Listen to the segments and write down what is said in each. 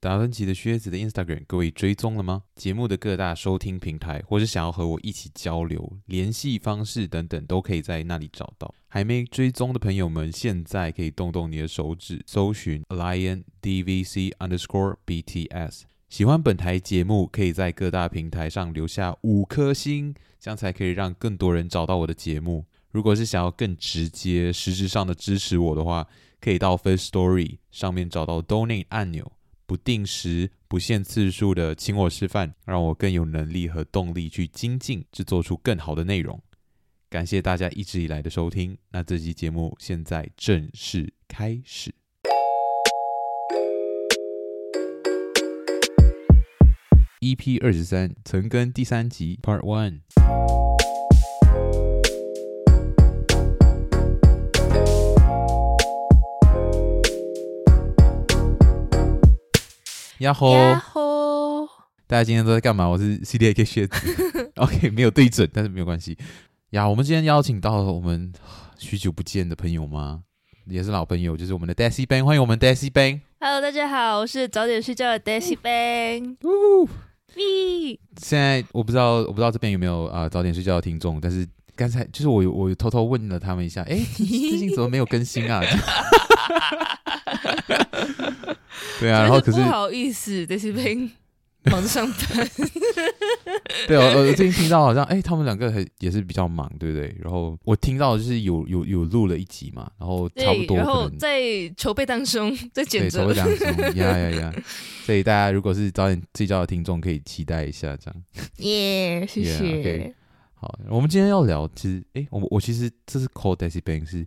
达芬奇的靴子的 Instagram，各位追踪了吗？节目的各大收听平台，或是想要和我一起交流，联系方式等等，都可以在那里找到。还没追踪的朋友们，现在可以动动你的手指，搜寻 Lion DVC Underscore BTS。喜欢本台节目，可以在各大平台上留下五颗星，这样才可以让更多人找到我的节目。如果是想要更直接、实质上的支持我的话，可以到 Firstory 上面找到 Donate 按钮。不定时、不限次数的请我吃饭，让我更有能力和动力去精进，制作出更好的内容。感谢大家一直以来的收听。那这期节目现在正式开始。EP 二十三，陈根第三集 Part One。呀吼！呀吼！大家今天都在干嘛？我是 CDAK 靴子，OK，没有对准，但是没有关系。呀，我们今天邀请到了我们许久不见的朋友吗？也是老朋友，就是我们的 Daisy Bang，欢迎我们 Daisy Bang。Hello，大家好，我是早点睡觉的 Daisy Bang。呜咪！现在我不知道，我不知道这边有没有啊、呃、早点睡觉的听众，但是刚才就是我我偷偷问了他们一下，哎，最近怎么没有更新啊？对啊，然后可是不好意思，这是被 忙着上班。对啊，我最近听到好像，哎，他们两个还也是比较忙，对不对？然后我听到就是有有有录了一集嘛，然后差不多，然后在筹备当中，在剪 辑当中，呀呀呀！所以大家如果是早点睡觉的听众，可以期待一下这样。耶，谢谢。Yeah, okay. 好，我们今天要聊，其实，哎，我我其实这是 call Daisy Bang 是。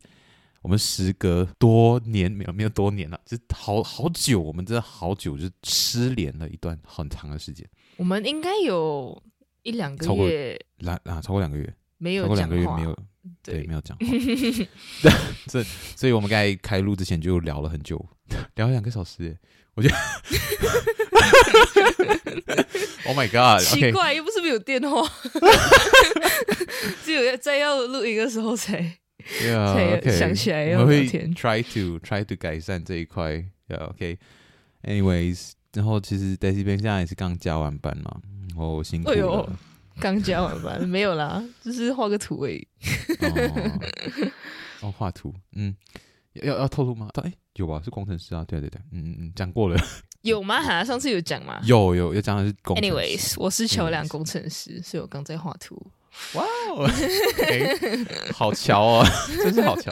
我们时隔多年没有没有多年了，就好好久，我们真的好久就失联了一段很长的时间。我们应该有一两个月，来啊，超过两个月，没有超过两个月没有，对，对没有讲话。这，所以我们刚才开录之前就聊了很久，聊了两个小时，我觉得。Oh my god！奇怪，又不是没有电话，只有在要录音的时候才。Yeah, okay. 想起来我们会 try to try to 改善这一块。Yeah, OK. Anyways，然后其实 Daisy Bang 现在也是刚加完班嘛，然后辛苦了。哎呦，刚加完班没有啦，就是画个图而已。哦，画图，嗯，要要透露吗？哎，有吧？是工程师啊，对对对，嗯嗯嗯，讲过了。有吗？哈，上次有讲吗？有有有讲的是工程师。Anyways，我是桥梁工程师，所以我刚在画图。哇哦，好巧哦，真是好巧。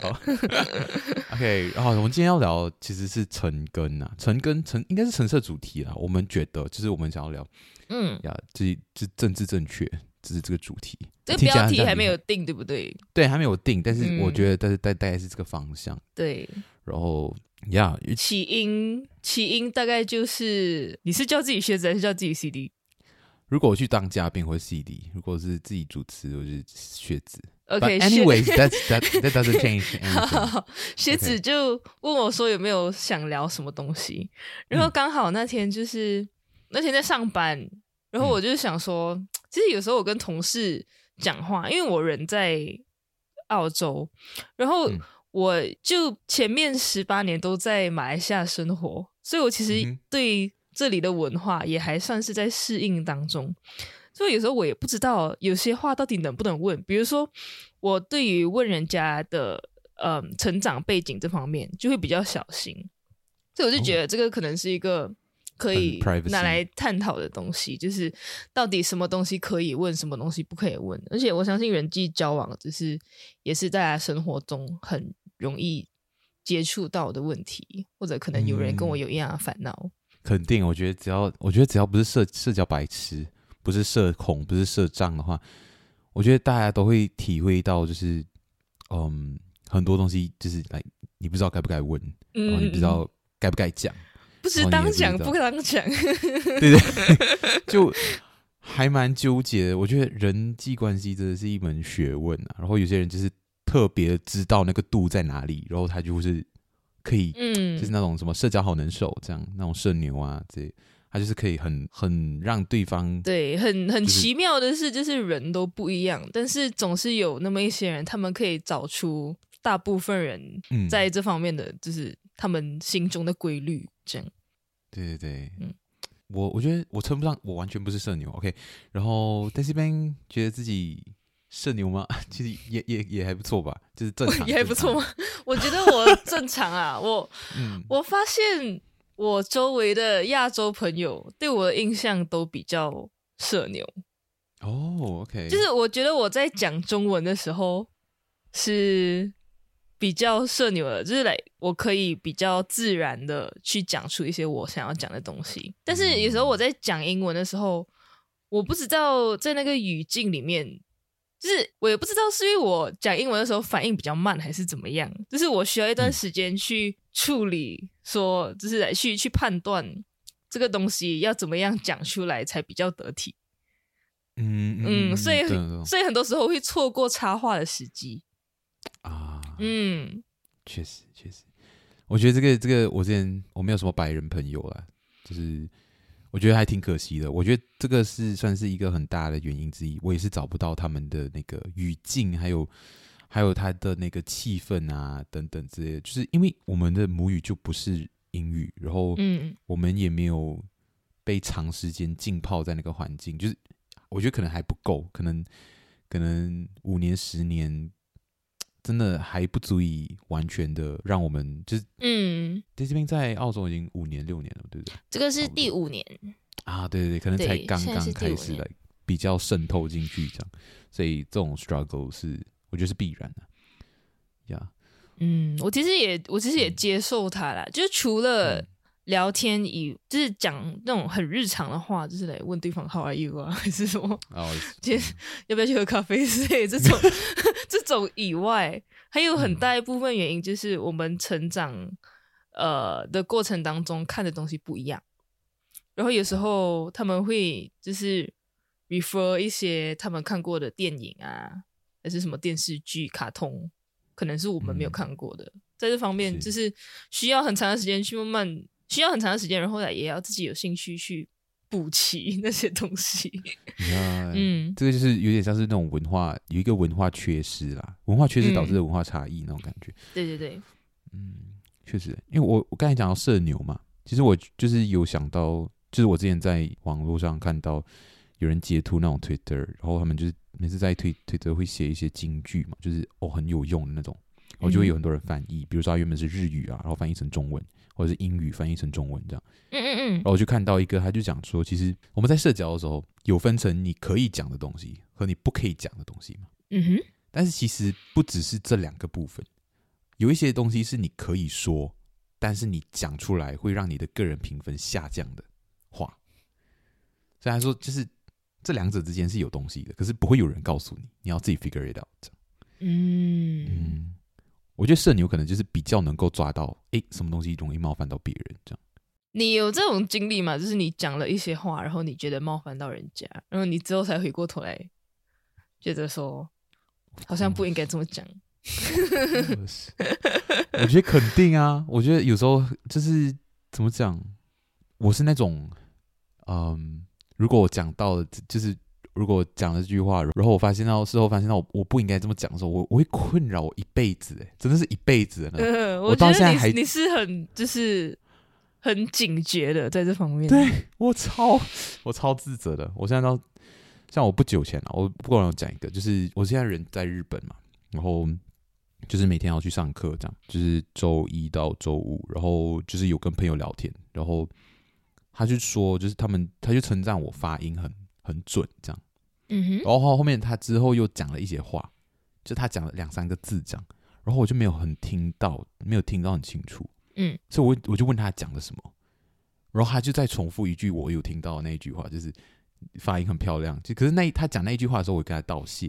OK，然后我们今天要聊其实是陈根啊，陈根陈应该是橙色主题啦。我们觉得就是我们想要聊，嗯呀，这这政治正确，这是这个主题。这个标题还没有定，对不对？对，还没有定，但是我觉得，但是大大概是这个方向。对，然后呀，起因起因大概就是你是叫自己靴子还是叫自己 CD？如果我去当嘉宾或 CD，如果是自己主持，我是学子。OK，Anyways，that that that doesn't change。学子就问我说有没有想聊什么东西，然后刚好那天就是、嗯、那天在上班，然后我就想说，嗯、其实有时候我跟同事讲话，因为我人在澳洲，然后我就前面十八年都在马来西亚生活，所以我其实对。这里的文化也还算是在适应当中，所以有时候我也不知道有些话到底能不能问。比如说，我对于问人家的呃成长背景这方面就会比较小心，所以我就觉得这个可能是一个可以拿来探讨的东西，就是到底什么东西可以问，什么东西不可以问。而且我相信人际交往只是也是大家生活中很容易接触到的问题，或者可能有人跟我有一样的烦恼。肯定，我觉得只要我觉得只要不是社社交白痴，不是社恐，不是社障的话，我觉得大家都会体会到，就是嗯，很多东西就是来，你不知道该不该问，嗯、然后你不知道该不该讲，不是当讲不当讲，对对，就还蛮纠结的。我觉得人际关系真的是一门学问啊。然后有些人就是特别知道那个度在哪里，然后他就是。可以，嗯，就是那种什么社交好能手这样，那种社牛啊，这他就是可以很很让对方对，很很奇妙的是，就是人都不一样，但是总是有那么一些人，他们可以找出大部分人在这方面的，就是他们心中的规律，这样。对对对，嗯，我我觉得我称不上，我完全不是社牛，OK。然后 Daisy Ben 觉得自己社牛吗？其实也也也还不错吧，就是正常，也还不错吗？我觉得我正常啊，我、嗯、我发现我周围的亚洲朋友对我的印象都比较社牛。哦，OK，就是我觉得我在讲中文的时候是比较社牛的，就是来我可以比较自然的去讲出一些我想要讲的东西。但是有时候我在讲英文的时候，我不知道在那个语境里面，就是我也不知道是因为我讲英文的时候反应比较慢，还是怎么样。就是我需要一段时间去处理，说就是来去去判断这个东西要怎么样讲出来才比较得体。嗯嗯，所以所以很多时候会错过插话的时机啊。嗯，确实确实，我觉得这个这个我之前我没有什么白人朋友啦，就是我觉得还挺可惜的。我觉得这个是算是一个很大的原因之一。我也是找不到他们的那个语境，还有还有他的那个气氛啊等等之类的。就是因为我们的母语就不是英语，然后嗯，我们也没有被长时间浸泡在那个环境，就是。我觉得可能还不够，可能可能五年十年，真的还不足以完全的让我们就是嗯，这边在澳洲已经五年六年了，对不对？这个是第五年啊，对对对，可能才刚刚开始来比较渗透进去这样，所以这种 struggle 是我觉得是必然的，呀、yeah。嗯，我其实也我其实也接受它啦，嗯、就是除了。聊天以就是讲那种很日常的话，就是来问对方 How are you 啊，还是什么？哦，今天要不要去喝咖啡之类这种这种以外，还有很大一部分原因就是我们成长呃的过程当中看的东西不一样，然后有时候他们会就是 refer 一些他们看过的电影啊，还是什么电视剧、卡通，可能是我们没有看过的，嗯、在这方面就是需要很长的时间去慢慢。需要很长的时间，然后来也要自己有兴趣去补齐 那些东西。嗯，这个就是有点像是那种文化有一个文化缺失啦，文化缺失导致的文化差异那种感觉。嗯、对对对，嗯，确实，因为我我刚才讲到社牛嘛，其实我就是有想到，就是我之前在网络上看到有人截图那种 Twitter，然后他们就是每次在推推特会写一些金句嘛，就是哦很有用的那种，然后就会有很多人翻译，嗯、比如说他原本是日语啊，然后翻译成中文。或者是英语翻译成中文这样，嗯嗯嗯，然后我就看到一个，他就讲说，其实我们在社交的时候有分成你可以讲的东西和你不可以讲的东西嘛，嗯哼，但是其实不只是这两个部分，有一些东西是你可以说，但是你讲出来会让你的个人评分下降的话，虽然说就是这两者之间是有东西的，可是不会有人告诉你，你要自己 figure it out，嗯。嗯。我觉得社牛可能就是比较能够抓到，哎、欸，什么东西容易冒犯到别人这样。你有这种经历吗？就是你讲了一些话，然后你觉得冒犯到人家，然后你之后才回过头来，觉得说好像不应该这么讲。我觉得肯定啊，我觉得有时候就是怎么讲，我是那种，嗯，如果我讲到了，就是。如果讲了这句话，然后我发现到事后发现到我我不应该这么讲的时候，我我会困扰我一辈子，哎，真的是一辈子的。呃，我到现在还你是很就是很警觉的在这方面。对，我超我超自责的。我现在到像我不久前啊，我不管我讲一个，就是我现在人在日本嘛，然后就是每天要去上课，这样就是周一到周五，然后就是有跟朋友聊天，然后他就说，就是他们他就称赞我发音很。很准，这样，嗯哼，然后后面他之后又讲了一些话，就他讲了两三个字这样，然后我就没有很听到，没有听到很清楚，嗯，所以我我就问他讲了什么，然后他就再重复一句我有听到的那一句话，就是发音很漂亮，就可是那他讲那一句话的时候，我跟他道谢，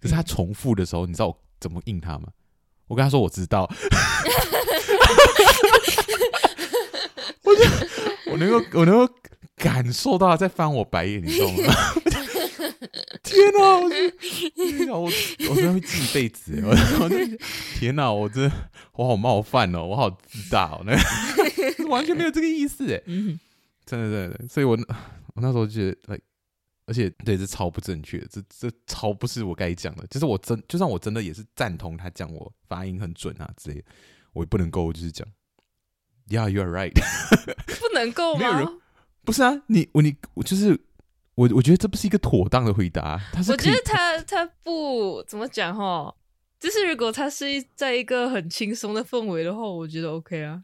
可是他重复的时候，你知道我怎么应他吗？我跟他说我知道，我就我能够我能够。感受到他在翻我白眼，你知道吗？天哪！我！我我真的会记一辈子。我我天哪！我真的我好冒犯哦，我好自大哦，那 完全没有这个意思哎。真的真的，所以我我那时候就觉得，而且对，这超不正确，这这超不是我该讲的。就是我真，就算我真的也是赞同他讲我发音很准啊之类的，我也不能够就是讲，Yeah, you are right 不。能够吗？不是啊，你我你我就是我，我觉得这不是一个妥当的回答。他是我觉得他他不怎么讲哈，就是如果他是在一个很轻松的氛围的话，我觉得 OK 啊。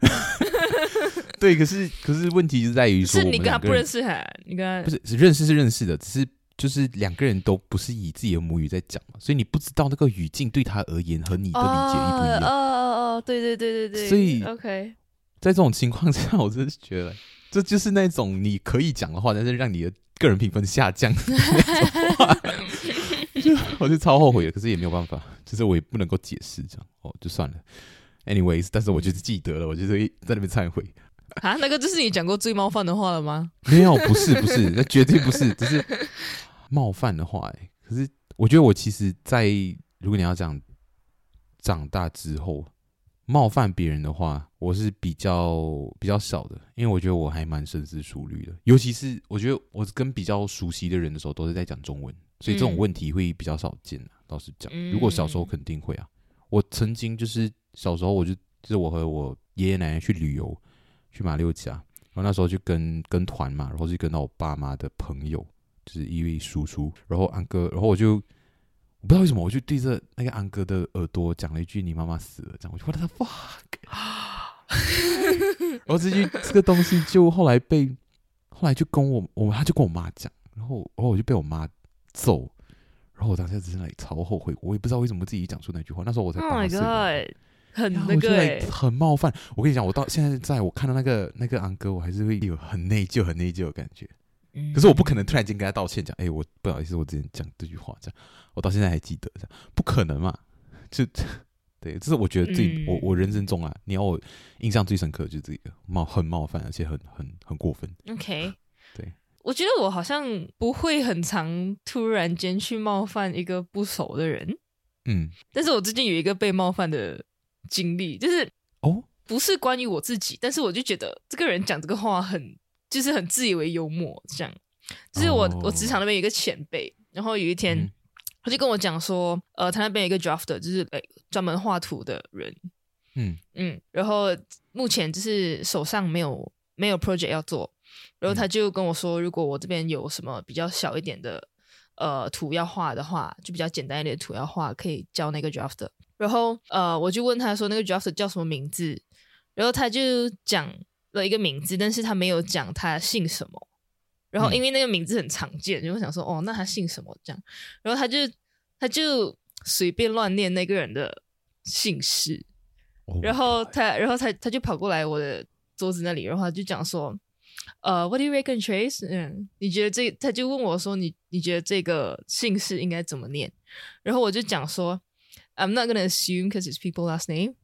对，可是可是问题就在于说，是你跟他不认识哈？你跟他不是是认识是认识的，只是就是两个人都不是以自己的母语在讲嘛，所以你不知道那个语境对他而言和你的理解一不一样。哦哦哦，对对对对对。所以 OK，在这种情况下，我真的觉得 这就是那种你可以讲的话，但是让你的个人评分下降的那种话，就我就超后悔的。可是也没有办法，就是我也不能够解释这样哦，就算了。Anyways，但是我就是记得了，我就是在那边忏悔啊。那个就是你讲过最冒犯的话了吗？没有，不是，不是，那绝对不是，只是冒犯的话。哎，可是我觉得我其实，在如果你要讲长大之后冒犯别人的话，我是比较比较少的，因为我觉得我还蛮深思熟虑的。尤其是我觉得我跟比较熟悉的人的时候，都是在讲中文，所以这种问题会比较少见啊。老实讲，如果小时候肯定会啊。我曾经就是。小时候我就就是我和我爷爷奶奶去旅游，去马六甲，然后那时候就跟跟团嘛，然后就跟到我爸妈的朋友，就是一位叔叔，然后安哥，然后我就我不知道为什么，我就对着那个安哥的耳朵讲了一句“你妈妈死了”，这样我就 What the fuck，然后这句这个东西就后来被后来就跟我我他就跟我妈讲，然后然后我就被我妈揍，然后我当时真的超后悔，我也不知道为什么自己讲出那句话，那时候我才八岁。Oh 很那个、欸，很冒犯。我跟你讲，我到现在在我看到那个那个安哥，我还是会有很内疚、很内疚的感觉。嗯、可是我不可能突然间跟他道歉，讲：“哎、欸，我不好意思，我之前讲这句话。”这样，我到现在还记得，这样不可能嘛？就 对，这是我觉得最、嗯、我我人生中啊，你要我印象最深刻的就是这个冒很冒犯，而且很很很过分。OK，对，我觉得我好像不会很常突然间去冒犯一个不熟的人。嗯，但是我最近有一个被冒犯的。经历就是哦，不是关于我自己，但是我就觉得这个人讲这个话很，就是很自以为幽默，这样。就是我、哦、我职场那边有一个前辈，然后有一天、嗯、他就跟我讲说，呃，他那边有一个 drafter，就是诶专门画图的人，嗯嗯，然后目前就是手上没有没有 project 要做，然后他就跟我说，如果我这边有什么比较小一点的呃图要画的话，就比较简单一点的图要画，可以教那个 drafter。然后，呃，我就问他说，那个 drafter 叫什么名字？然后他就讲了一个名字，但是他没有讲他姓什么。然后因为那个名字很常见，就我想说，哦，那他姓什么？这样，然后他就他就随便乱念那个人的姓氏。然后他，然后他他就跑过来我的桌子那里，然后他就讲说，呃，What do you reckon, Trace？嗯，你觉得这？他就问我说，你你觉得这个姓氏应该怎么念？然后我就讲说。I'm not gonna assume because it's people last name。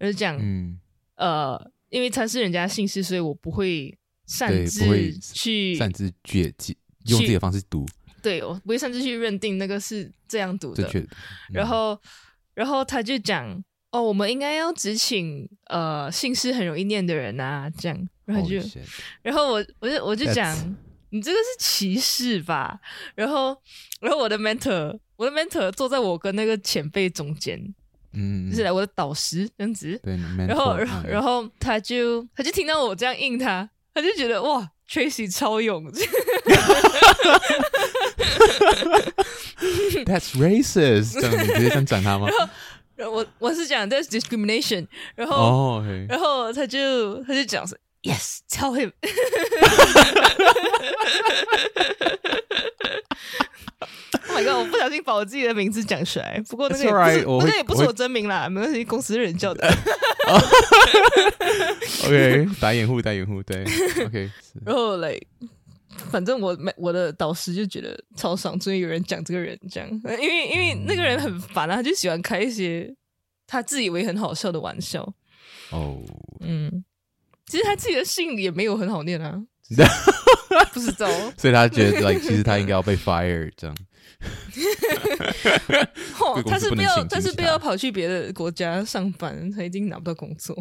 我就讲，嗯，呃，因为他是人家姓氏，所以我不会擅自去擅自决用自己的方式读。对，我不会擅自去认定那个是这样读的。嗯、然后，然后他就讲，哦，我们应该要只请呃姓氏很容易念的人啊，这样。然后就，然后我我就我就讲，你这个是歧视吧？然后，然后我的 mentor。我的 mentor 坐在我跟那个前辈中间，嗯，就是来我的导师这样子，对，然后，然后，然后他就他就听到我这样应他，他就觉得哇，Tracy 超勇，That's racist，这样 你直接这样讲他吗？然后我我是讲 That's discrimination，然后，oh, okay. 然后他就他就讲说 Yes，tell him。我不小心把我自己的名字讲出来，不过那个也不是，right, 那个也不是我真名啦，没关系，公司的人叫的。OK，打掩护，打掩护，对，OK。然后来，反正我没我的导师就觉得超爽，终于有人讲这个人这样，因为因为那个人很烦啊，他就喜欢开一些他自以为很好笑的玩笑。哦，嗯，其实他自己的姓也没有很好念啊，不知道，所以他觉得，like，其实他应该要被 fire 这样。哦，他是不要，他是不要跑去别的国家上班，他一定拿不到工作。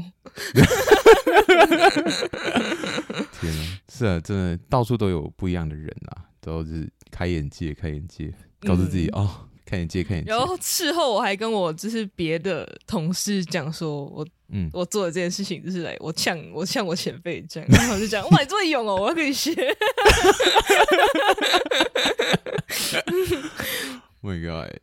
天啊，是啊，真的到处都有不一样的人啊，都是开眼界，开眼界，告诉自己、嗯、哦，开眼界，开眼界。然后事后我还跟我就是别的同事讲说，我嗯，我做的这件事情就是来我呛我呛我前辈这样，然后就讲哇，你这么勇哦，我要跟你学。Oh my god！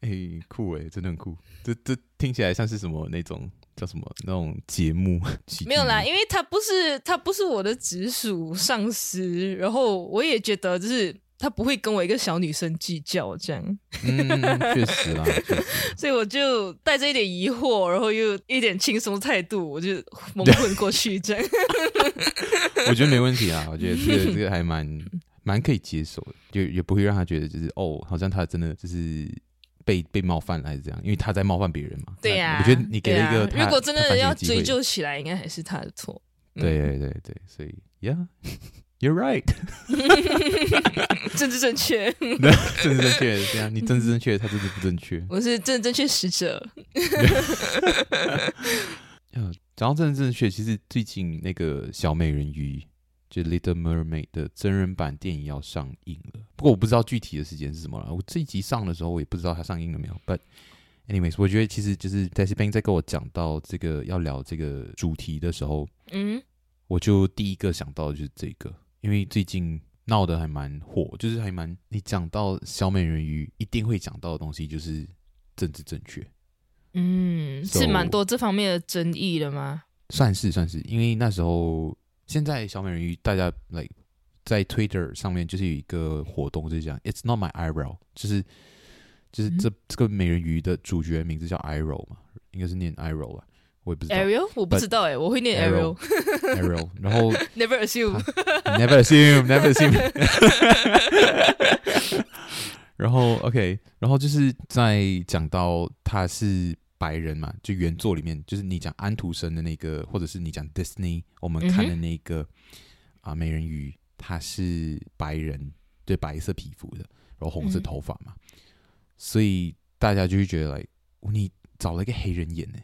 哎、欸，酷哎，真的很酷。这这听起来像是什么那种叫什么那种节目？没有啦，因为他不是他不是我的直属上司，然后我也觉得就是他不会跟我一个小女生计较这样。嗯，确实啦。所以我就带着一点疑惑，然后又一点轻松态度，我就蒙混过去这样。我觉得没问题啊，我觉得这个这个还蛮蛮可以接受的，就也不会让他觉得就是哦，好像他真的就是。被被冒犯了还是这样？因为他在冒犯别人嘛。对呀、啊，我觉得你给了一个、啊，如果真的要追究起来，应该还是他的错。对对对对，所以，Yeah，you're right，政治正确，政治正确这样，你政治正确，他政治不正确。我是政治正确使者。嗯，讲到政治正确，其实最近那个小美人鱼。就《Little Mermaid》的真人版电影要上映了，不过我不知道具体的时间是什么了。我这一集上的时候，我也不知道它上映了没有。But anyways，我觉得其实就是在这边在跟我讲到这个要聊这个主题的时候，嗯，我就第一个想到的就是这个，因为最近闹得还蛮火，就是还蛮你讲到小美人鱼一定会讲到的东西就是政治正确，嗯，so, 是蛮多这方面的争议的吗？算是算是，因为那时候。现在小美人鱼，大家 like 在 Twitter 上面就是有一个活动，就是讲 It's not my eyebrow，就是就是这、嗯、这个美人鱼的主角名字叫 Ariel 嘛，应该是念 Ariel 吧，我也不知道。Ariel 我不知道哎，我会念 Ariel。Ariel，然后 Never assume，Never assume，Never assume。然后 OK，然后就是在讲到他是。白人嘛，就原作里面，就是你讲安徒生的那个，或者是你讲 Disney，我们看的那个啊、嗯呃，美人鱼，她是白人，对，白色皮肤的，然后红色头发嘛，嗯、所以大家就会觉得，来，你找了一个黑人演呢，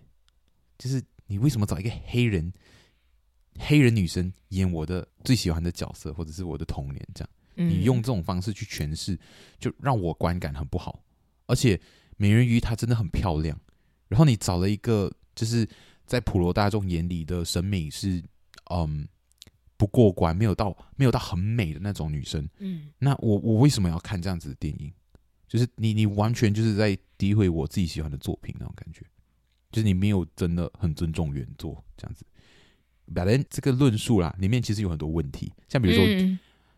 就是你为什么找一个黑人黑人女生演我的最喜欢的角色，或者是我的童年这样？你用这种方式去诠释，就让我观感很不好。而且美人鱼她真的很漂亮。然后你找了一个，就是在普罗大众眼里的审美是，嗯，不过关，没有到没有到很美的那种女生。嗯，那我我为什么要看这样子的电影？就是你你完全就是在诋毁我自己喜欢的作品那种感觉，就是你没有真的很尊重原作这样子。反正这个论述啦，里面其实有很多问题，像比如说，嗯、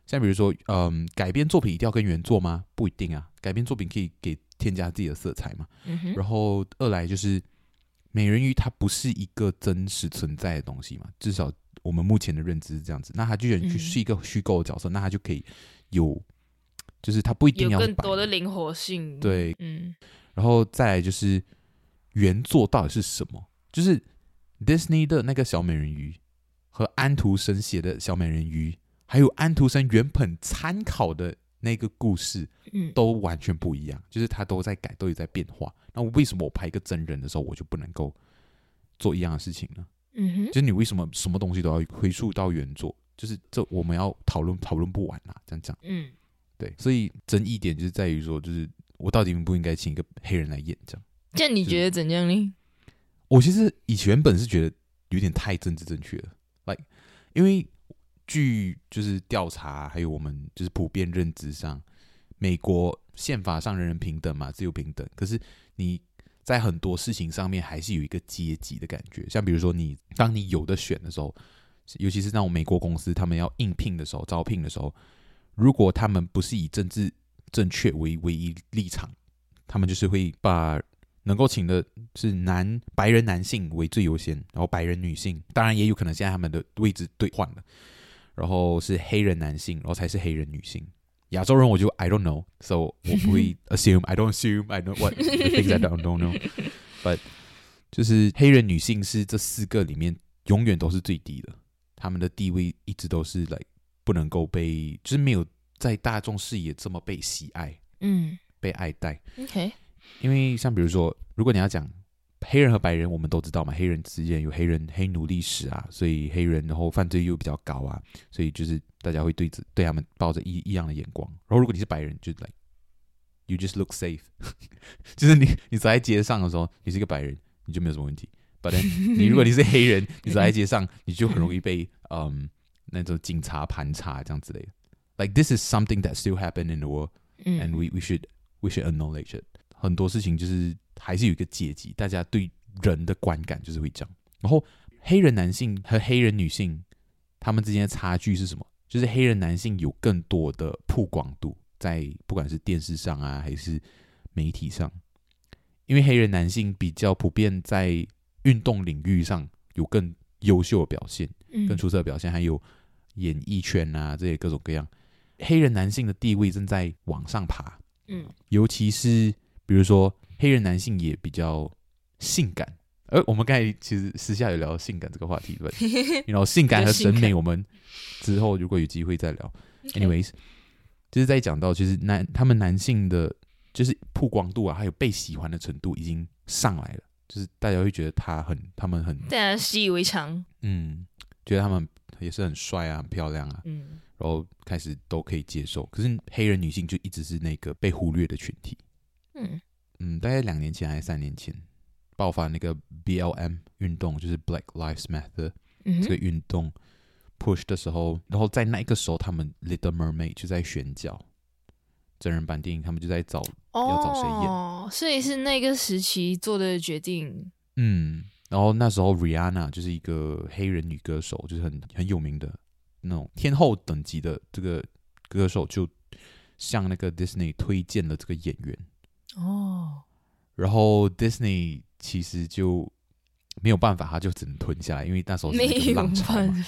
像比如说，嗯，改编作品一定要跟原作吗？不一定啊，改编作品可以给。添加自己的色彩嘛，嗯、然后二来就是美人鱼它不是一个真实存在的东西嘛，至少我们目前的认知是这样子。那它居然是一个虚构的角色，嗯、那它就可以有，就是它不一定要有更多的灵活性。对，嗯，然后再来就是原作到底是什么？就是 Disney 的那个小美人鱼和安徒生写的小美人鱼，还有安徒生原本参考的。那个故事，嗯，都完全不一样，嗯、就是他都在改，都有在变化。那为什么我拍一个真人的时候，我就不能够做一样的事情呢？嗯哼，就是你为什么什么东西都要回溯到原作？就是这我们要讨论讨论不完啊，这样讲。嗯，对，所以争议点就是在于说，就是我到底应不应该请一个黑人来演这样？这你觉得怎样呢？我其实以前本是觉得有点太政治正确了，like 因为。据就是调查，还有我们就是普遍认知上，美国宪法上人人平等嘛，自由平等。可是你在很多事情上面还是有一个阶级的感觉。像比如说，你当你有的选的时候，尤其是那种美国公司，他们要应聘的时候、招聘的时候，如果他们不是以政治正确为唯一立场，他们就是会把能够请的是男白人男性为最优先，然后白人女性，当然也有可能现在他们的位置兑换了。然后是黑人男性，然后才是黑人女性。亚洲人我就 I don't know，so 我不会 assume，I don't assume，I know what the things I don't don't know。But 就是黑人女性是这四个里面永远都是最低的，他们的地位一直都是来、like, 不能够被，就是没有在大众视野这么被喜爱，嗯，被爱戴。OK，因为像比如说，如果你要讲。黑人和白人，我们都知道嘛，黑人之间有黑人黑奴历史啊，所以黑人然后犯罪又比较高啊，所以就是大家会对着对他们抱着异异样的眼光。然后如果你是白人，就 like you just look safe，就是你你走在街上的时候，你是一个白人，你就没有什么问题。，but then 你如果你是黑人，你走在街上，你就很容易被嗯那种警察盘查这样之类的。Like this is something that still happen in the world, and we we should we should acknowledge it。很多事情就是还是有一个阶级，大家对人的观感就是会这样。然后黑人男性和黑人女性他们之间的差距是什么？就是黑人男性有更多的曝光度，在不管是电视上啊，还是媒体上，因为黑人男性比较普遍在运动领域上有更优秀的表现，更出色的表现，还有演艺圈啊这些各种各样，黑人男性的地位正在往上爬。嗯，尤其是比如说黑人男性也比较性感。而我们刚才其实私下有聊性感这个话题，对，然后性感和审美，我们之后如果有机会再聊。Anyways，就是在讲到，其实男他们男性的就是曝光度啊，还有被喜欢的程度已经上来了，就是大家会觉得他很，他们很，大家习以为常，嗯，觉得他们也是很帅啊，很漂亮啊，嗯，然后开始都可以接受。可是黑人女性就一直是那个被忽略的群体，嗯嗯，大概两年前还是三年前。爆发那个 BLM 运动，就是 Black Lives Matter、嗯、这个运动 push 的时候，然后在那个时候，他们 Little Mermaid 就在选角，真人版电影，他们就在找、哦、要找谁演，所以是那个时期做的决定。嗯，然后那时候 Rihanna 就是一个黑人女歌手，就是很很有名的那种天后等级的这个歌手，就向那个 Disney 推荐了这个演员。哦，然后 Disney。其实就没有办法，他就只能吞下来，因为那时候是那个浪潮嘛，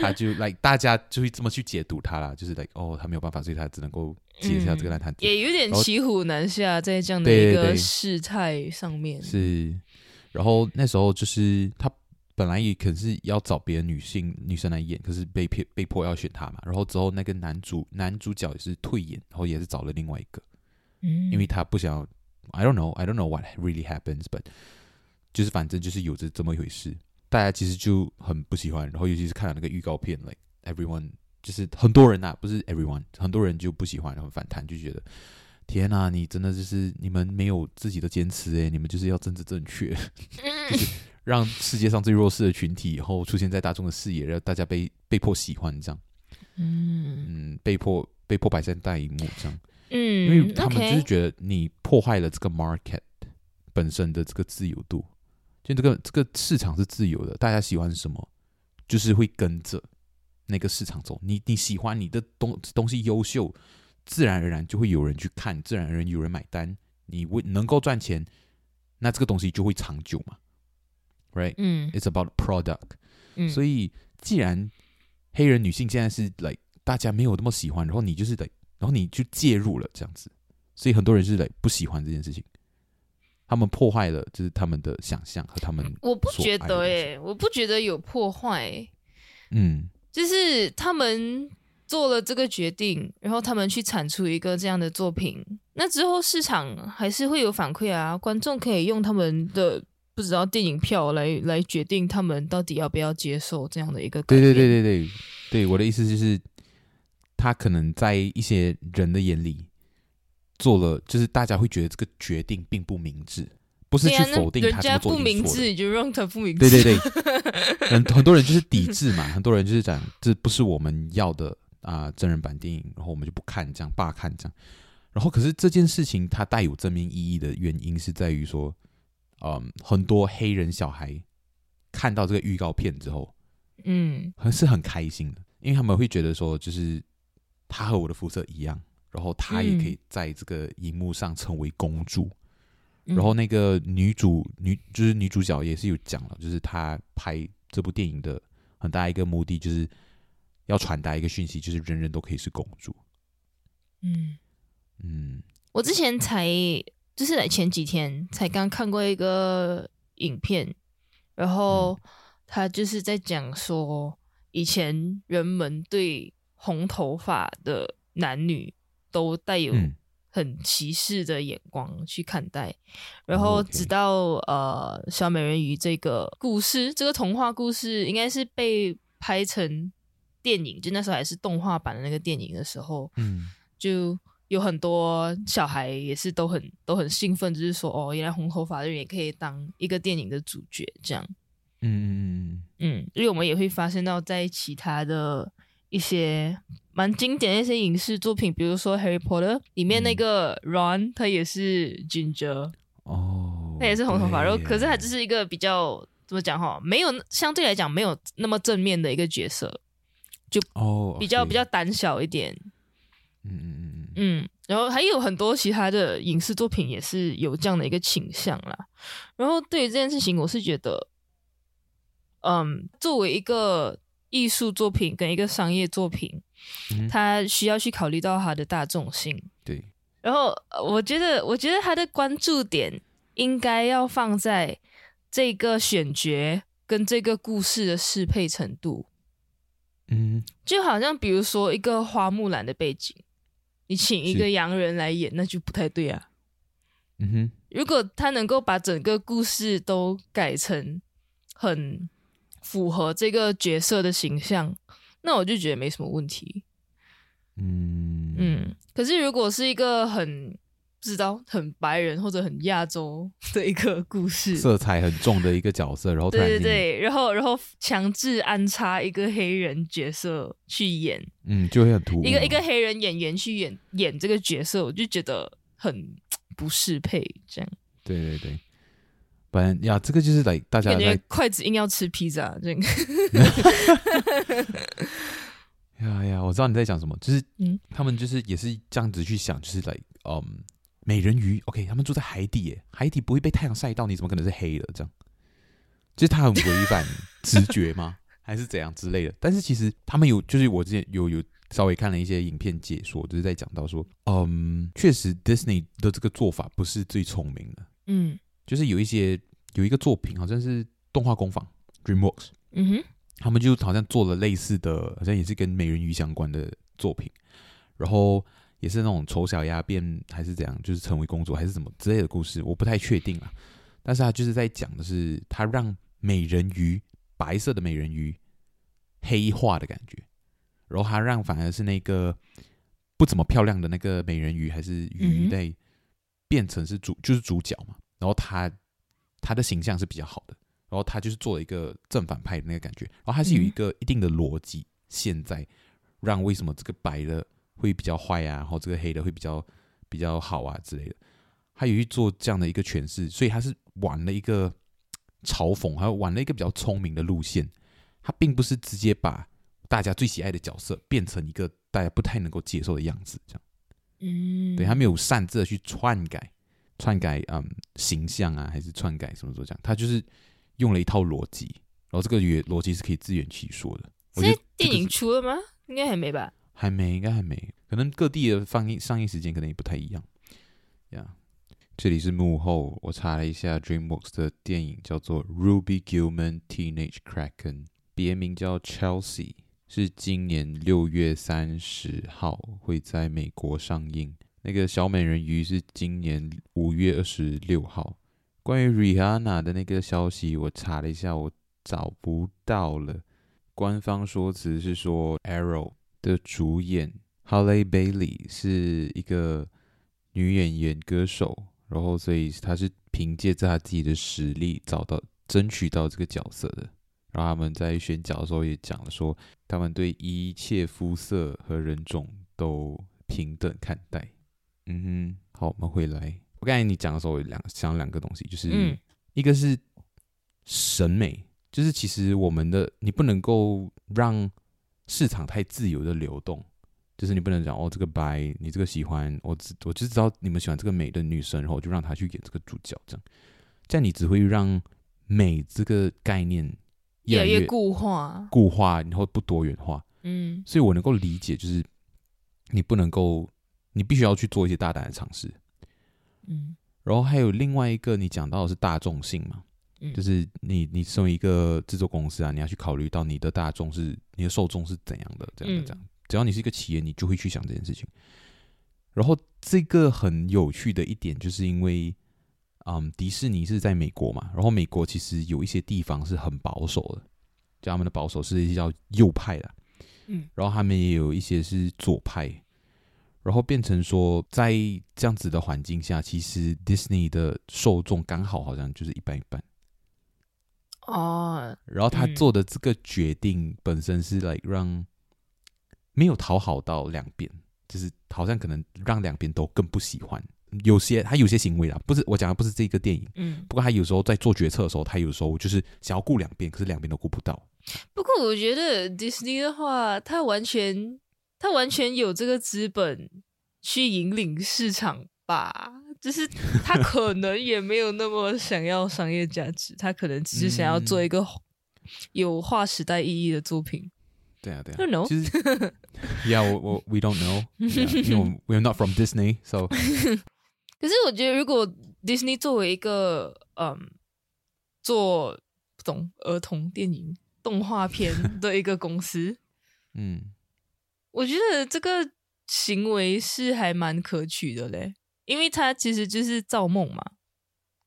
他就来、like, 大家就会这么去解读他啦，就是来、like, 哦，他没有办法，所以他只能够接下这个烂摊子，也有点骑虎难下，在这样的一个事态上面是。然后那时候就是他本来也可能是要找别的女性女生来演，可是被被被迫要选他嘛。然后之后那个男主男主角也是退演，然后也是找了另外一个，嗯，因为他不想。I don't know, I don't know what really happens, but 就是反正就是有着这么一回事，大家其实就很不喜欢，然后尤其是看了那个预告片，like everyone 就是很多人呐、啊，不是 everyone，很多人就不喜欢，然后反弹，就觉得天呐，你真的就是你们没有自己的坚持诶，你们就是要政治正确，就是让世界上最弱势的群体以后出现在大众的视野，让大家被被迫喜欢这样，嗯嗯，被迫被迫摆在大荧幕这样。嗯，因为他们就是觉得你破坏了这个 market 本身的这个自由度，就这个这个市场是自由的，大家喜欢什么，就是会跟着那个市场走。你你喜欢你的东东西优秀，自然而然就会有人去看，自然而然有人买单。你为能够赚钱，那这个东西就会长久嘛，right？嗯，It's about product。嗯，所以既然黑人女性现在是 like 大家没有那么喜欢，然后你就是得。然后你就介入了，这样子，所以很多人是来不喜欢这件事情，他们破坏了就是他们的想象和他们。我不觉得诶，我不觉得有破坏，嗯，就是他们做了这个决定，然后他们去产出一个这样的作品，那之后市场还是会有反馈啊，观众可以用他们的不知道电影票来来决定他们到底要不要接受这样的一个。对对对对对对，我的意思就是。他可能在一些人的眼里做了，就是大家会觉得这个决定并不明智，不是去否定他这么做不明智，就让他不明智。对对对，很很多人就是抵制嘛，很多人就是讲这不是我们要的啊、呃，真人版电影，然后我们就不看，这样罢看这样。然后可是这件事情它带有正面意义的原因是在于说，嗯，很多黑人小孩看到这个预告片之后，嗯，还是很开心的，因为他们会觉得说就是。她和我的肤色一样，然后她也可以在这个荧幕上成为公主。嗯、然后那个女主女就是女主角也是有讲了，就是她拍这部电影的很大一个目的，就是要传达一个讯息，就是人人都可以是公主。嗯嗯，我之前才就是来前几天才刚看过一个影片，然后他就是在讲说以前人们对。红头发的男女都带有很歧视的眼光去看待，嗯、然后直到、呃小美人鱼这个故事，这个童话故事应该是被拍成电影，就那时候还是动画版的那个电影的时候，嗯，就有很多小孩也是都很都很兴奋，就是说哦，原来红头发的人也可以当一个电影的主角，这样。嗯嗯嗯。嗯，因为我们也会发现到在其他的一些蛮经典的一些影视作品，比如说《Harry Potter》里面那个 Ron，、嗯、他也是 Ginger 哦，他也是红头发，然后可是他只是一个比较怎么讲哈，没有相对来讲没有那么正面的一个角色，就哦比较、okay 比较胆小一点。嗯嗯嗯嗯嗯，然后还有很多其他的影视作品也是有这样的一个倾向啦。然后对于这件事情，我是觉得，嗯，作为一个艺术作品跟一个商业作品，嗯它需要去考虑到它的大众性。对，然后呃我觉得，我觉得它的关注点应该要放在这个选角跟这个故事的适配程度。嗯就好像比如说一个花木兰的背景。你请一个洋人来演，那就不太对啊。嗯哼，如果他能够把整个故事都改成很符合这个角色的形象，那我就觉得没什么问题。嗯嗯，可是如果是一个很不知道很白人或者很亚洲的一个故事，色彩很重的一个角色，然后然对对对，然后然后强制安插一个黑人角色去演，嗯，就会很突兀。一个一个黑人演员去演演这个角色，我就觉得很 不适配。这样，对对对，不然呀，这个就是来大家感觉在筷子硬要吃披萨，这个。呀呀，我知道你在讲什么，就是嗯，他们就是也是这样子去想，就是来嗯，美人鱼，OK，他们住在海底，耶，海底不会被太阳晒到，你怎么可能是黑的？这样，就是他很违反直觉吗？还是怎样之类的？但是其实他们有，就是我之前有有稍微看了一些影片解说，就是在讲到说，嗯，确实 Disney 的这个做法不是最聪明的，嗯，就是有一些有一个作品好像是动画工坊 DreamWorks，嗯哼。他们就好像做了类似的，好像也是跟美人鱼相关的作品，然后也是那种丑小鸭变还是怎样，就是成为公主还是什么之类的故事，我不太确定啊。但是他就是在讲的是，他让美人鱼白色的美人鱼黑化的感觉，然后他让反而是那个不怎么漂亮的那个美人鱼还是鱼类变成是主，就是主角嘛。然后他他的形象是比较好的。然后他就是做了一个正反派的那个感觉，然后他是有一个一定的逻辑，现在让为什么这个白的会比较坏啊，然后这个黑的会比较比较好啊之类的，他有去做这样的一个诠释，所以他是玩了一个嘲讽，还有玩了一个比较聪明的路线，他并不是直接把大家最喜爱的角色变成一个大家不太能够接受的样子，这样，嗯，对，他没有擅自的去篡改篡改嗯形象啊，还是篡改什么什么讲，他就是。用了一套逻辑，然后这个逻逻辑是可以自圆其说的。我觉得电影出了吗？应该还没吧？还没，应该还没。可能各地的放映上映时间可能也不太一样。呀、yeah，这里是幕后，我查了一下，DreamWorks 的电影叫做《Ruby Gillman Teenage Kraken》，别名叫 Chelsea，是今年六月三十号会在美国上映。那个小美人鱼是今年五月二十六号。关于 Rihanna 的那个消息，我查了一下，我找不到了。官方说辞是说，Arrow 的主演 Halle Bailey 是一个女演员歌手，然后所以她是凭借着她自己的实力找到争取到这个角色的。然后他们在选角的时候也讲了说，他们对一切肤色和人种都平等看待。嗯哼，好，我们回来。我刚才你讲的时候，我两想两个东西，就是、嗯、一个是审美，就是其实我们的你不能够让市场太自由的流动，就是你不能讲哦，这个白你这个喜欢，我只我就知道你们喜欢这个美的女生，然后我就让她去演这个主角，这样这样你只会让美这个概念越来越固化，固化，然后不多元化。嗯，所以我能够理解，就是你不能够，你必须要去做一些大胆的尝试。嗯，然后还有另外一个，你讲到的是大众性嘛，嗯，就是你你身为一个制作公司啊，你要去考虑到你的大众是你的受众是怎样的，这样的这样。只要你是一个企业，你就会去想这件事情。然后这个很有趣的一点，就是因为，嗯，迪士尼是在美国嘛，然后美国其实有一些地方是很保守的，就他们的保守是一些叫右派的，嗯，然后他们也有一些是左派。然后变成说，在这样子的环境下，其实 Disney 的受众刚好好像就是一般一般。哦，然后他做的这个决定本身是来、让没有讨好到两边，就是好像可能让两边都更不喜欢。有些他有些行为啦，不是我讲的不是这个电影，嗯，不过他有时候在做决策的时候，他有时候就是想要顾两边，可是两边都顾不到。不过我觉得 Disney 的话，他完全。他完全有这个资本去引领市场吧，就是他 可能也没有那么想要商业价值，他可能只是想要做一个有划时代意义的作品。对啊，对啊。I don't know。其实，Yeah，我我 We don't know，因为 We're not from Disney，so。可是我觉得，如果 Disney 作为一个嗯做不懂儿童电影动画片的一个公司，嗯。我觉得这个行为是还蛮可取的嘞，因为他其实就是造梦嘛，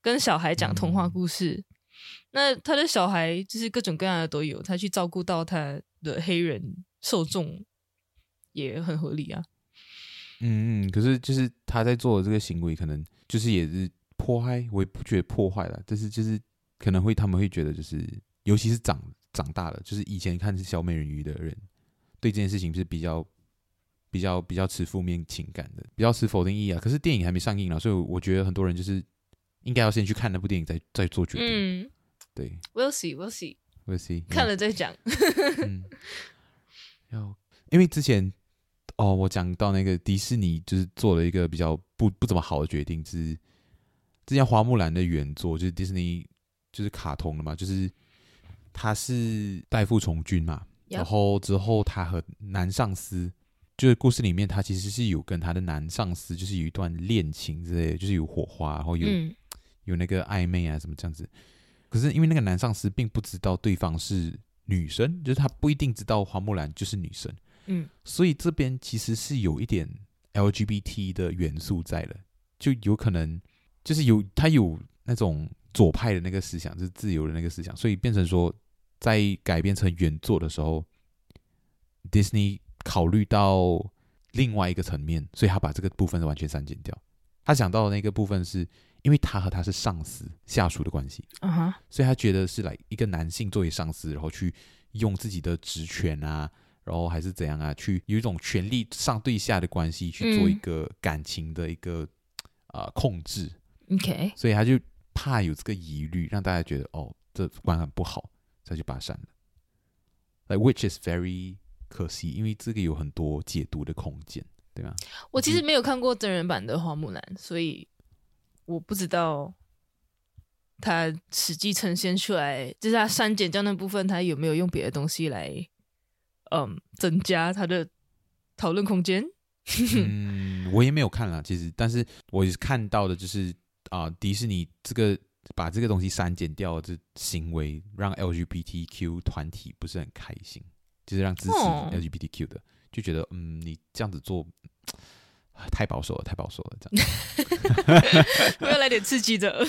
跟小孩讲童话故事。嗯、那他的小孩就是各种各样的都有，他去照顾到他的黑人受众也很合理啊。嗯嗯，可是就是他在做的这个行为，可能就是也是破坏，我也不觉得破坏了，但是就是可能会他们会觉得，就是尤其是长长大了，就是以前看是小美人鱼的人。对这件事情是比较、比较、比较持负面情感的，比较持否定意义啊。可是电影还没上映啊，所以我觉得很多人就是应该要先去看那部电影，再再做决定。嗯，对，We'll see，We'll see，We'll see，看了再讲。嗯，要因为之前哦，我讲到那个迪士尼就是做了一个比较不不怎么好的决定，就是之前花木兰的原作就是迪士尼就是卡通的嘛，就是他是代父从军嘛。然后之后，他和男上司，就是故事里面，他其实是有跟他的男上司，就是有一段恋情之类的，就是有火花，然后有、嗯、有那个暧昧啊，什么这样子。可是因为那个男上司并不知道对方是女生，就是他不一定知道花木兰就是女生，嗯，所以这边其实是有一点 LGBT 的元素在的，就有可能就是有他有那种左派的那个思想，就是自由的那个思想，所以变成说。在改编成原作的时候，Disney 考虑到另外一个层面，所以他把这个部分完全删减掉。他想到的那个部分是因为他和他是上司下属的关系，uh-huh. 所以他觉得是来一个男性作为上司，然后去用自己的职权啊，然后还是怎样啊，去有一种权力上对下的关系去做一个感情的一个啊、嗯呃、控制。OK，所以他就怕有这个疑虑，让大家觉得哦，这观感不好。再去把它删了，like which is very 可惜，因为这个有很多解读的空间，对吗？我其实没有看过真人版的花木兰，所以我不知道他实际呈现出来，就是他删减掉那部分，他有没有用别的东西来，嗯，增加他的讨论空间？嗯，我也没有看了，其实，但是我看到的就是啊、呃，迪士尼这个。把这个东西删减掉，这行为让 LGBTQ 团体不是很开心，就是让支持 LGBTQ 的、哦、就觉得，嗯，你这样子做太保守了，太保守了，这样。我要来点刺激的。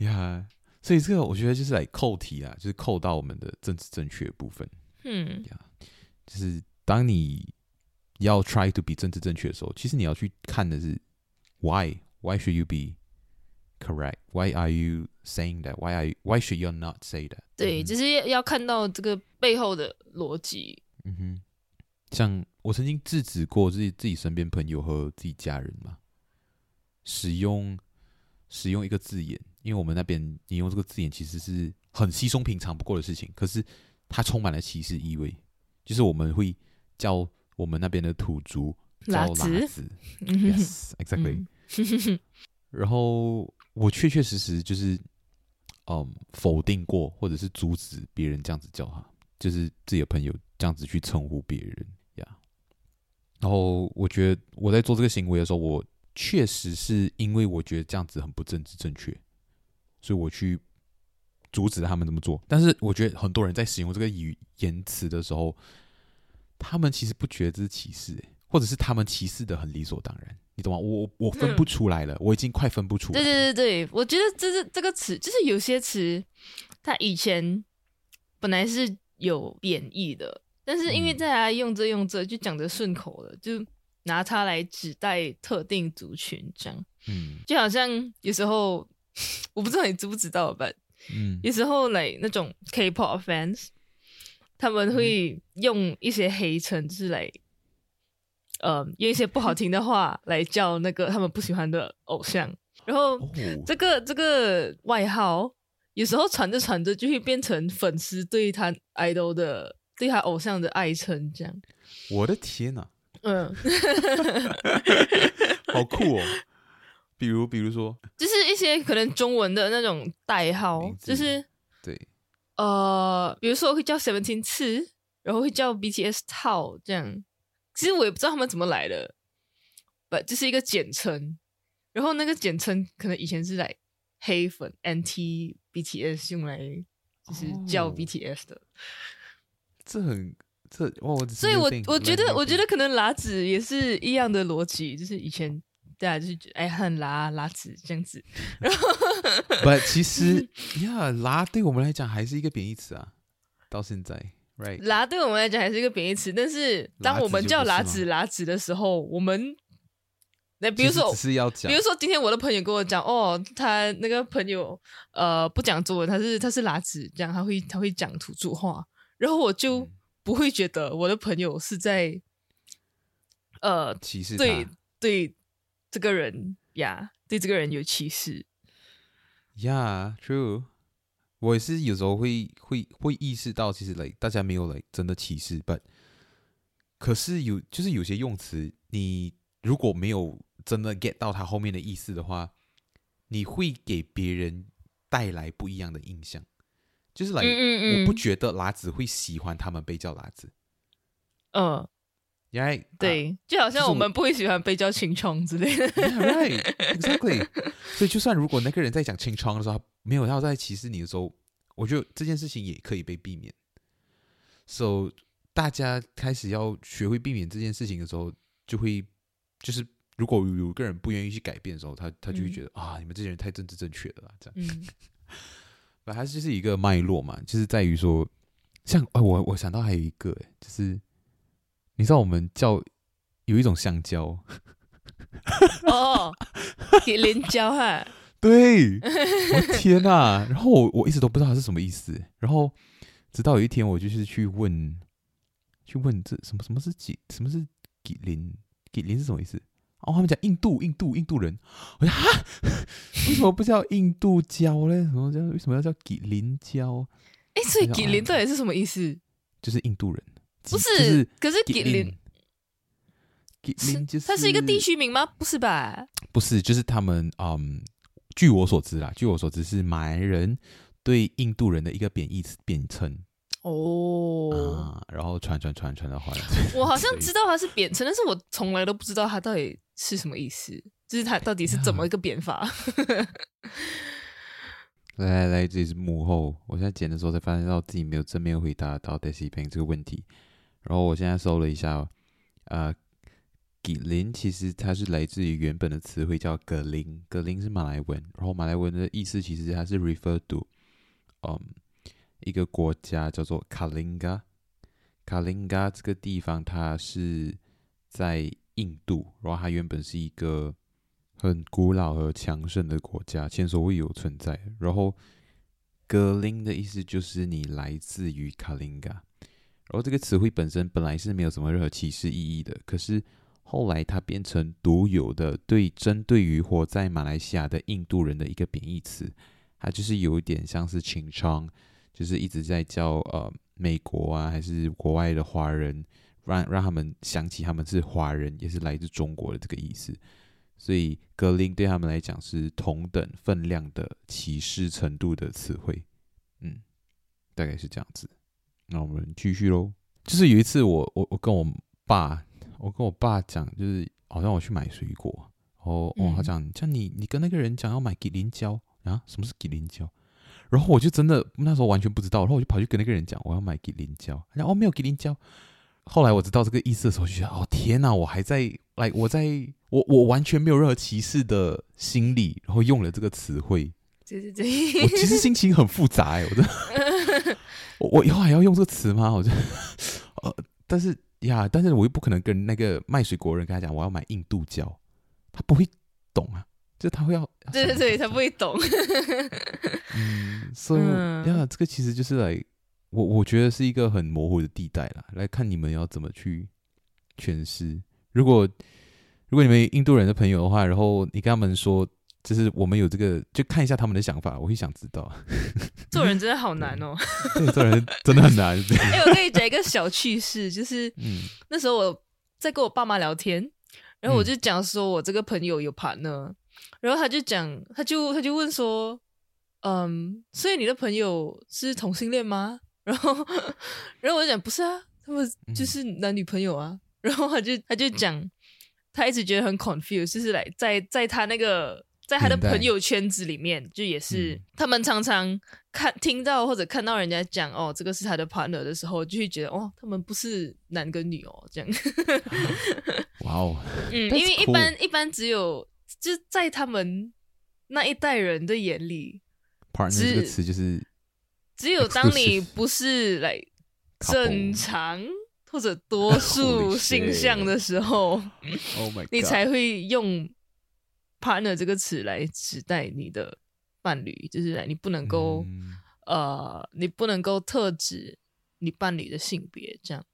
呀，yeah, 所以这个我觉得就是来扣题啊，就是扣到我们的政治正确的部分。嗯，呀，就是当你要 try to be 政治正确的时候，其实你要去看的是。Why? Why should you be correct? Why are you saying that? Why are you, Why should you not say that? 对，就、嗯、是要看到这个背后的逻辑。嗯哼，像我曾经制止过自己自己身边朋友和自己家人嘛，使用使用一个字眼，因为我们那边你用这个字眼其实是很稀松平常不过的事情，可是它充满了歧视意味。就是我们会叫我们那边的土族。叫喇子，Yes, exactly。然后我确确实实就是，嗯，否定过或者是阻止别人这样子叫他，就是自己的朋友这样子去称呼别人呀。然后我觉得我在做这个行为的时候，我确实是因为我觉得这样子很不政治正确，所以我去阻止他们这么做。但是我觉得很多人在使用这个语言词的时候，他们其实不觉得这是歧视，欸，或者是他们歧视的很理所当然，你懂吗？我我分不出来了，嗯，我已经快分不出来了。对对对对，我觉得这是这个词，就是有些词，它以前本来是有贬义的，但是因为大家用着用着就讲得顺口了，就拿它来指代特定族群，这样，嗯，就好像有时候我不知道你知不知道吧，嗯，有时候来、那种 K-pop fans，他们会用一些黑称之类。呃，用一些不好听的话来叫那个他们不喜欢的偶像，然后这个、哦、这个外号有时候传着传着就会变成粉丝对他 idol 的对他偶像的爱称，这样。我的天呐！嗯，好酷哦！比如，比如说，就是一些可能中文的那种代号，就是对，呃，比如说会叫 Seventeen 次，然后会叫 BTS 套这样。其实我也不知道他们怎么来的，不，这是一个简称。然后那个简称可能以前是来黑粉 anti BTS 用来就是叫 BTS 的。哦、这很这哇！我所以我我觉得我觉得可能拉子也是一样的逻辑，就是以前大家就是哎很拉拉子这样子。然后不，其实呀，拉对我们来讲还是一个贬义词啊，到现在。Right. 拉对我们来讲还是一个贬义词，但是当我们叫拉子拉子的时候，我们那比如说，比如说今天我的朋友跟我讲，哦，他那个朋友呃不讲中文，他是他是拉子，这样他会他会讲土著话，然后我就不会觉得我的朋友是在呃歧视对对这个人呀对这个人有歧视。Yeah, true. 我也是有时候会会会意识到，其实来、大家没有来、真的歧视，but 可是有就是有些用词，你如果没有真的 get 到它后面的意思的话，你会给别人带来不一样的印象。就是来、like, 嗯嗯嗯，我不觉得辣子会喜欢他们被叫辣子。嗯，right，对，就好像我们不会喜欢被叫青虫之类的。Yeah, right，exactly。所以就算如果那个人在讲青虫的时候，没有要在歧视你的时候，我觉得这件事情也可以被避免。So，大家开始要学会避免这件事情的时候，就会就是如果有个人不愿意去改变的时候，他他就会觉得、嗯、啊，你们这些人太政治正确了，这样。嗯。那还是就是一个脉络嘛，就是在于说，像啊，我我想到还有一个，就是你知道我们叫有一种橡胶。哦，给林蕉哈。对，我天呐、啊！然后我我一直都不知道它是什么意思。然后直到有一天，我就是去问，去问这什么什么是吉，什么是吉林？吉林是什么意思？哦，他们讲印度，印度，印度人。我说哈，为什么不叫印度教嘞？什么叫为什么要叫吉林教？哎，所以吉林到底是什么意思？就是印度人，不是？就是、可是吉林，吉林就是它是一个地区名吗？不是吧？不是，就是他们嗯。据我所知啦，据我所知是马来人对印度人的一个贬义词贬称哦、啊，然后传传传传的话，我好像知道它是贬称，但是我从来都不知道它到底是什么意思，就是它到底是怎么一个贬法。来来来，这里是幕后，我现在剪的时候才发现到自己没有正面回答到 Daisy Peng 这个问题，然后我现在搜了一下，啊、呃。吉林其实它是来自于原本的词汇叫格林，格林是马来文，然后马来文的意思其实它是 refer to，嗯，一个国家叫做卡林加，卡林加这个地方它是在印度，然后它原本是一个很古老和强盛的国家，前所未有存在。然后格林的意思就是你来自于卡林加，然后这个词汇本身本来是没有什么任何歧视意义的，可是。后来，它变成独有的对针对于活在马来西亚的印度人的一个贬义词，它就是有一点像是情商，就是一直在叫呃美国啊还是国外的华人，让让他们想起他们是华人，也是来自中国的这个意思。所以格林对他们来讲是同等分量的歧视程度的词汇，嗯，大概是这样子。那我们继续喽。就是有一次我我我跟我爸。我跟我爸讲，就是好像我去买水果，然后哦，他讲像你，你跟那个人讲要买吉林胶啊？什么是吉林胶？然后我就真的那时候完全不知道，然后我就跑去跟那个人讲我要买吉林胶，然后哦没有吉林胶。后来我知道这个意思的时候，就觉得哦天哪，我还在来，我在我我完全没有任何歧视的心理，然后用了这个词汇，对对对，我其实心情很复杂哎，我真的，我我以后还要用这个词吗？我就。呃，但是呀，但是我又不可能跟那个卖水果人跟他讲我要买印度胶，他不会懂啊，就他会要，对对对，他不会懂。嗯，所以呀，这个其实就是来，我我觉得是一个很模糊的地带啦，来看你们要怎么去诠释。如果如果你们印度人的朋友的话，然后你跟他们说。就是我们有这个，就看一下他们的想法，我会想知道。做人真的好难哦，对，做人真的很难。哎、欸，我跟你讲一个小趣事，就是，嗯，那时候我在跟我爸妈聊天，然后我就讲说我这个朋友有 partner，然后他就讲，他就他就问说，嗯，所以你的朋友是同性恋吗？然后，然后我就讲不是啊，他们就是男女朋友啊。然后他就他就讲，他一直觉得很 confused，就是来在在他那个。在他的朋友圈子里面，就也是、嗯、他们常常看听到或者看到人家讲哦，这个是他的 partner 的时候，就会觉得哦，他们不是男跟女哦，这样。哇哦，嗯，因为一般一般只有就在他们那一代人的眼里，partner 这个词就是只有当你不是来 正常或者多数性向的时候，Oh 你才会用。Partner 这个词来指代你的伴侣，就是来你不能够、嗯、呃，你不能够特指你伴侣的性别，这样。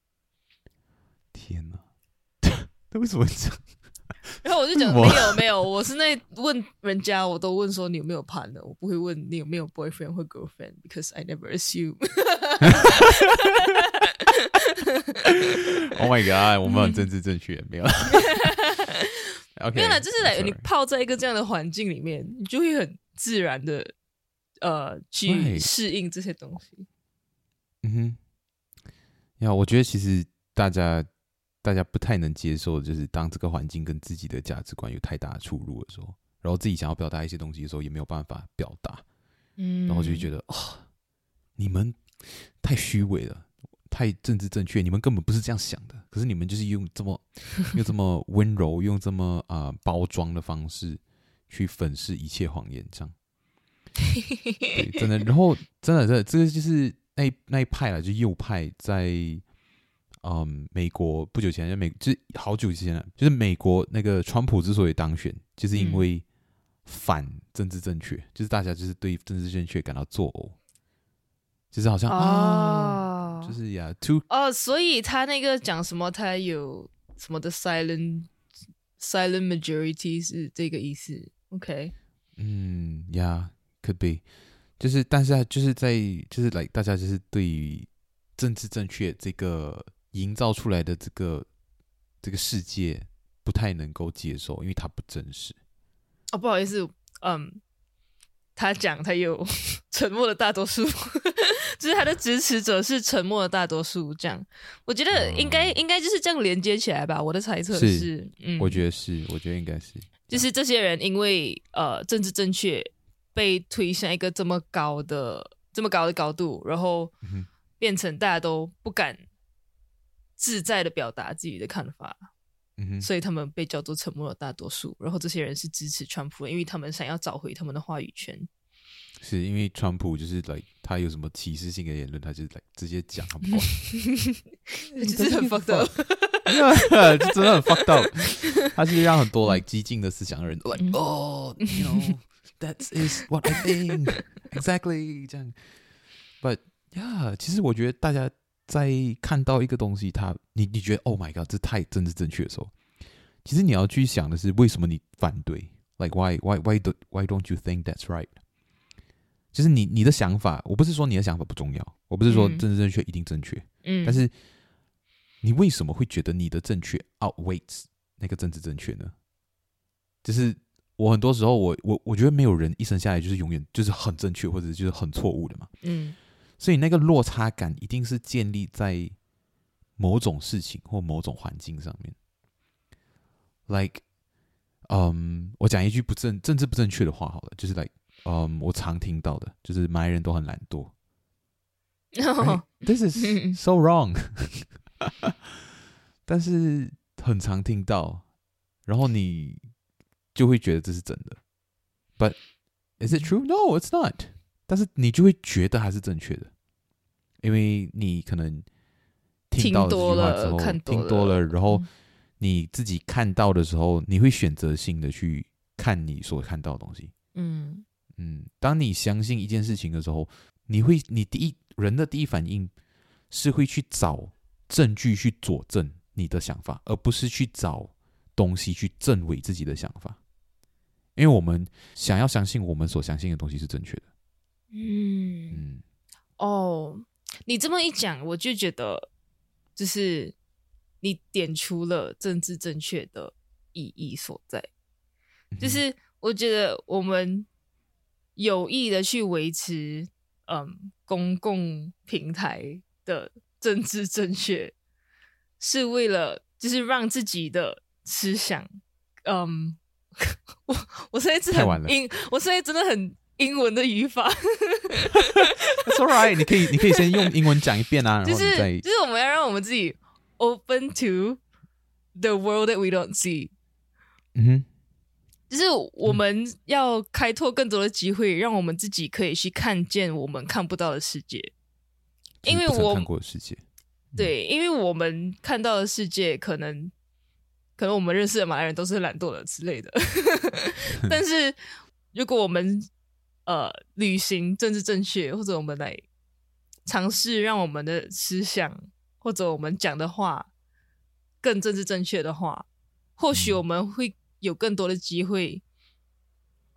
天哪，那为什么会这样？然后我就讲没有没有，我是那问人家，我都问说你有没有 partner，我不会问你有没有 boyfriend 或 girlfriend，because I never assume。Oh my god，我们很政治正确，没有。有啦，就是来你泡在一个这样的环境里面，你就会很自然的呃去适应这些东西。嗯哼，呀，我觉得其实大家大家不太能接受，就是当这个环境跟自己的价值观有太大的出入的时候，然后自己想要表达一些东西的时候，也没有办法表达。嗯，然后就会觉得啊、哦，你们太虚伪了。太政治正确，你们根本不是这样想的。可是你们就是用这么 用这么温柔、用这么啊、呃、包装的方式去粉饰一切谎言，这样。对，真的。然后真的，这这个就是那一那一派了，就右派在嗯美国不久前就美就是好久之前了，就是美国那个川普之所以当选，就是因为反政治正确，嗯、就是大家就是对政治正确感到作呕，就是好像啊。哦就是呀，to 哦，所以他那个讲什么，他有什么的 silent silent majority 是这个意思？OK，嗯呀，yeah，could be，就是但是就是在就是来大家就是对于政治正确这个营造出来的这个这个世界不太能够接受，因为它不真实。哦，不好意思，嗯。他讲，他有 沉默的大多数，就是他的支持者是沉默的大多数。这样，我觉得应该、嗯、应该就是这样连接起来吧。我的猜测是，是嗯，我觉得是，我觉得应该是，就是这些人因为呃政治正确被推向一个这么高的这么高的高度，然后变成大家都不敢自在的表达自己的看法。所以他们被叫做沉默的大多数，然后这些人是支持川普的，因为他们想要找回他们的话语权。是因为川普就是来，他有什么歧视性的言论，他就来直接讲，他不管，就是很 fucked up，就真的很 fucked up。他是让很多来激进的思想的人都来哦，you know that is what I think exactly 这样。But yeah，其实我觉得大家。在看到一个东西，他你你觉得 Oh my God，这太政治正确的时候，其实你要去想的是为什么你反对？Like why why why don't why don't you think that's right？就是你你的想法，我不是说你的想法不重要，我不是说政治正确一定正确，嗯，但是你为什么会觉得你的正确 outweighs 那个政治正确呢？就是我很多时候我我我觉得没有人一生下来就是永远就是很正确或者就是很错误的嘛，嗯。所以那个落差感一定是建立在某种事情或某种环境上面。Like，嗯，我讲一句不正政治不正确的话好了，就是 like，嗯，我常听到的，就是马来人都很懒惰。Oh. This is so wrong。但是很常听到，然后你就会觉得这是真的。But is it true? No, it's not. 但是你就会觉得还是正确的。因为你可能听到这句话之后，听多了，听多了，然后你自己看到的时候，你会选择性的去看你所看到的东西。嗯嗯，当你相信一件事情的时候，你会，你第一人的第一反应是会去找证据去佐证你的想法，而不是去找东西去证伪自己的想法。因为我们想要相信我们所相信的东西是正确的。嗯嗯，哦，你这么一讲，我就觉得。就是你点出了政治正确的意义所在，就是我觉得我们有意的去维持嗯公共平台的政治正确，是为了就是让自己的思想嗯，我我现在真的很英，我现在真的很英文的语法。That's alright，你可以，你可以先用英文讲一遍啊，就是、就是我们要让我们自己 open to the world that we don't see。嗯哼，就是我们要开拓更多的机会，让我们自己可以去看见我们看不到的世界。因为我看过的世界，对，因为我们看到的世界，可能可能我们认识的马来人都是懒惰的之类的，但是如果我们呃，旅行政治正确，或者我们来尝试让我们的思想或者我们讲的话更政治正确的话，或许我们会有更多的机会，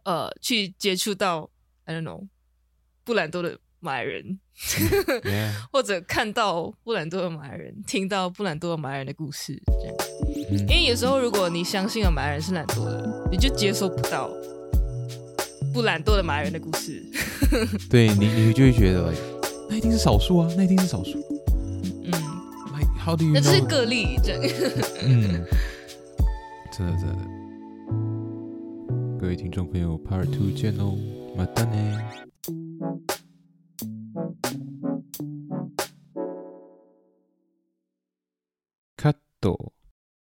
呃，去接触到 I don't know 不懒惰的马来人 或者看到不懒惰的马来人，听到不懒惰的马来人的故事，这样。因为有时候如果你相信了马来人是懒惰的，你就接受不到。不懒惰的马来人的故事，对你，你就会觉得，那一定是少数啊，那一定是少数。嗯，Like how do you？那这是个例，真的。嗯，真的真的。各位听众朋友，Part Two 见哦，马丹呢？カット。